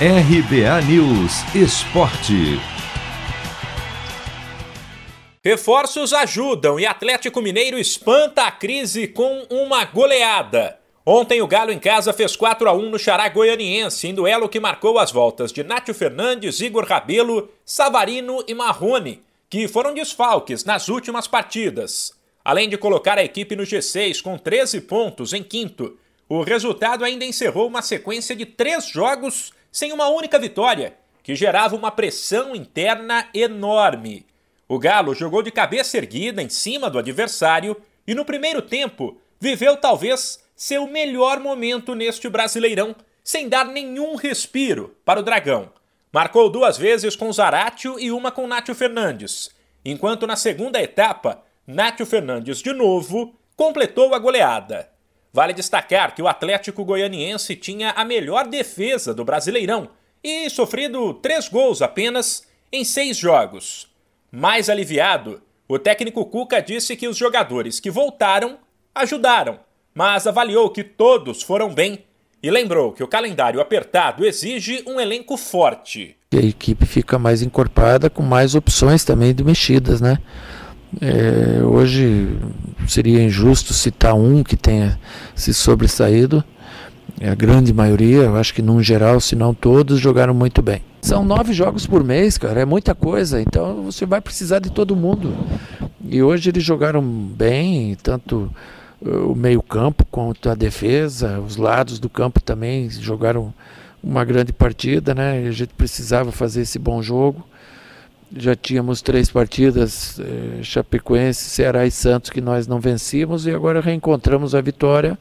RBA News Esporte. Reforços ajudam e Atlético Mineiro espanta a crise com uma goleada. Ontem o Galo em casa fez 4 a 1 no Xará Goianiense, em duelo que marcou as voltas de Nátio Fernandes, Igor Rabelo, Savarino e Marrone, que foram desfalques nas últimas partidas. Além de colocar a equipe no G6 com 13 pontos em quinto, o resultado ainda encerrou uma sequência de três jogos sem uma única vitória, que gerava uma pressão interna enorme. O Galo jogou de cabeça erguida em cima do adversário e no primeiro tempo viveu talvez seu melhor momento neste Brasileirão, sem dar nenhum respiro para o Dragão. Marcou duas vezes com Zaratio e uma com Nátio Fernandes, enquanto na segunda etapa, Nátio Fernandes de novo completou a goleada. Vale destacar que o Atlético Goianiense tinha a melhor defesa do Brasileirão e sofrido três gols apenas em seis jogos. Mais aliviado, o técnico Cuca disse que os jogadores que voltaram ajudaram, mas avaliou que todos foram bem e lembrou que o calendário apertado exige um elenco forte. A equipe fica mais encorpada com mais opções também de mexidas, né? É, hoje seria injusto citar um que tenha se sobressaído. É a grande maioria, eu acho que num geral, se não todos, jogaram muito bem. São nove jogos por mês, cara, é muita coisa, então você vai precisar de todo mundo. E hoje eles jogaram bem, tanto uh, o meio-campo quanto a defesa, os lados do campo também jogaram uma grande partida, né? A gente precisava fazer esse bom jogo já tínhamos três partidas, eh, Chapecoense, Ceará e Santos, que nós não vencíamos, e agora reencontramos a vitória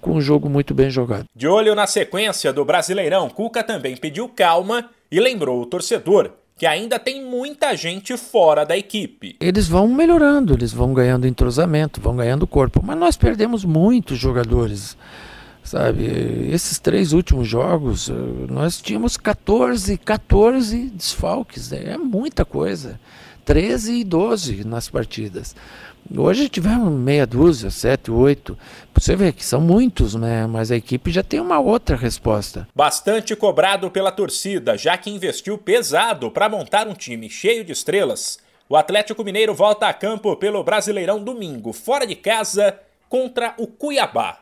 com um jogo muito bem jogado. De olho na sequência do Brasileirão, Cuca também pediu calma e lembrou o torcedor que ainda tem muita gente fora da equipe. Eles vão melhorando, eles vão ganhando entrosamento, vão ganhando corpo, mas nós perdemos muitos jogadores. Sabe, esses três últimos jogos, eh, nós tínhamos 14, 14 desfalques, né? é muita coisa. 13 e 12 nas partidas. Hoje tivemos meia dúzia, sete, oito. Você vê que são muitos, né? Mas a equipe já tem uma outra resposta. Bastante cobrado pela torcida, já que investiu pesado para montar um time cheio de estrelas. O Atlético Mineiro volta a campo pelo Brasileirão domingo, fora de casa, contra o Cuiabá.